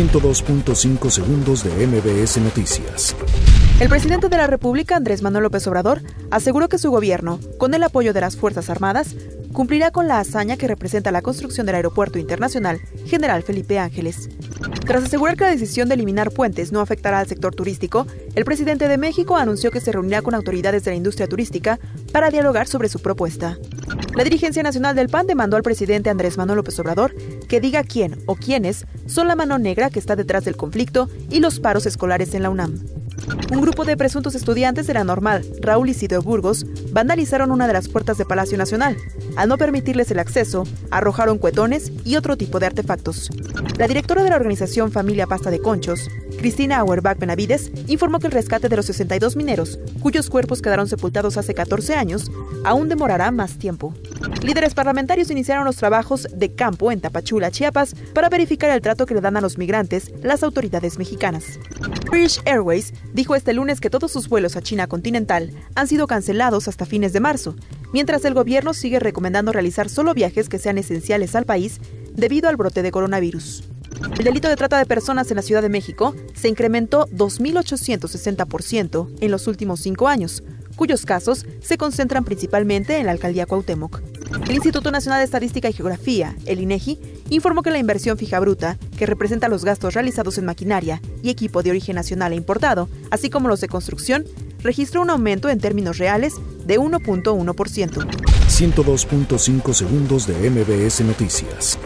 102.5 segundos de MBS Noticias. El presidente de la República, Andrés Manuel López Obrador, aseguró que su gobierno, con el apoyo de las Fuerzas Armadas, cumplirá con la hazaña que representa la construcción del Aeropuerto Internacional General Felipe Ángeles. Tras asegurar que la decisión de eliminar puentes no afectará al sector turístico, el presidente de México anunció que se reunirá con autoridades de la industria turística para dialogar sobre su propuesta. La dirigencia nacional del PAN demandó al presidente Andrés Manuel López Obrador que diga quién o quiénes son la mano negra que está detrás del conflicto y los paros escolares en la UNAM. Un grupo de presuntos estudiantes de la normal, Raúl Isidro Burgos, vandalizaron una de las puertas de Palacio Nacional. Al no permitirles el acceso, arrojaron cuetones y otro tipo de artefactos. La directora de la organización Familia Pasta de Conchos, Cristina Auerbach Benavides, informó que el rescate de los 62 mineros, cuyos cuerpos quedaron sepultados hace 14 años, aún demorará más tiempo. Líderes parlamentarios iniciaron los trabajos de campo en Tapachula, Chiapas, para verificar el trato que le dan a los migrantes las autoridades mexicanas. British Airways dijo este lunes que todos sus vuelos a China continental han sido cancelados hasta fines de marzo, mientras el gobierno sigue recomendando realizar solo viajes que sean esenciales al país debido al brote de coronavirus. El delito de trata de personas en la Ciudad de México se incrementó 2.860% en los últimos cinco años, cuyos casos se concentran principalmente en la alcaldía Cuauhtémoc. El Instituto Nacional de Estadística y Geografía, el INEGI, informó que la inversión fija bruta, que representa los gastos realizados en maquinaria y equipo de origen nacional e importado, así como los de construcción, registró un aumento en términos reales de 1.1%. 102.5 segundos de MBS Noticias.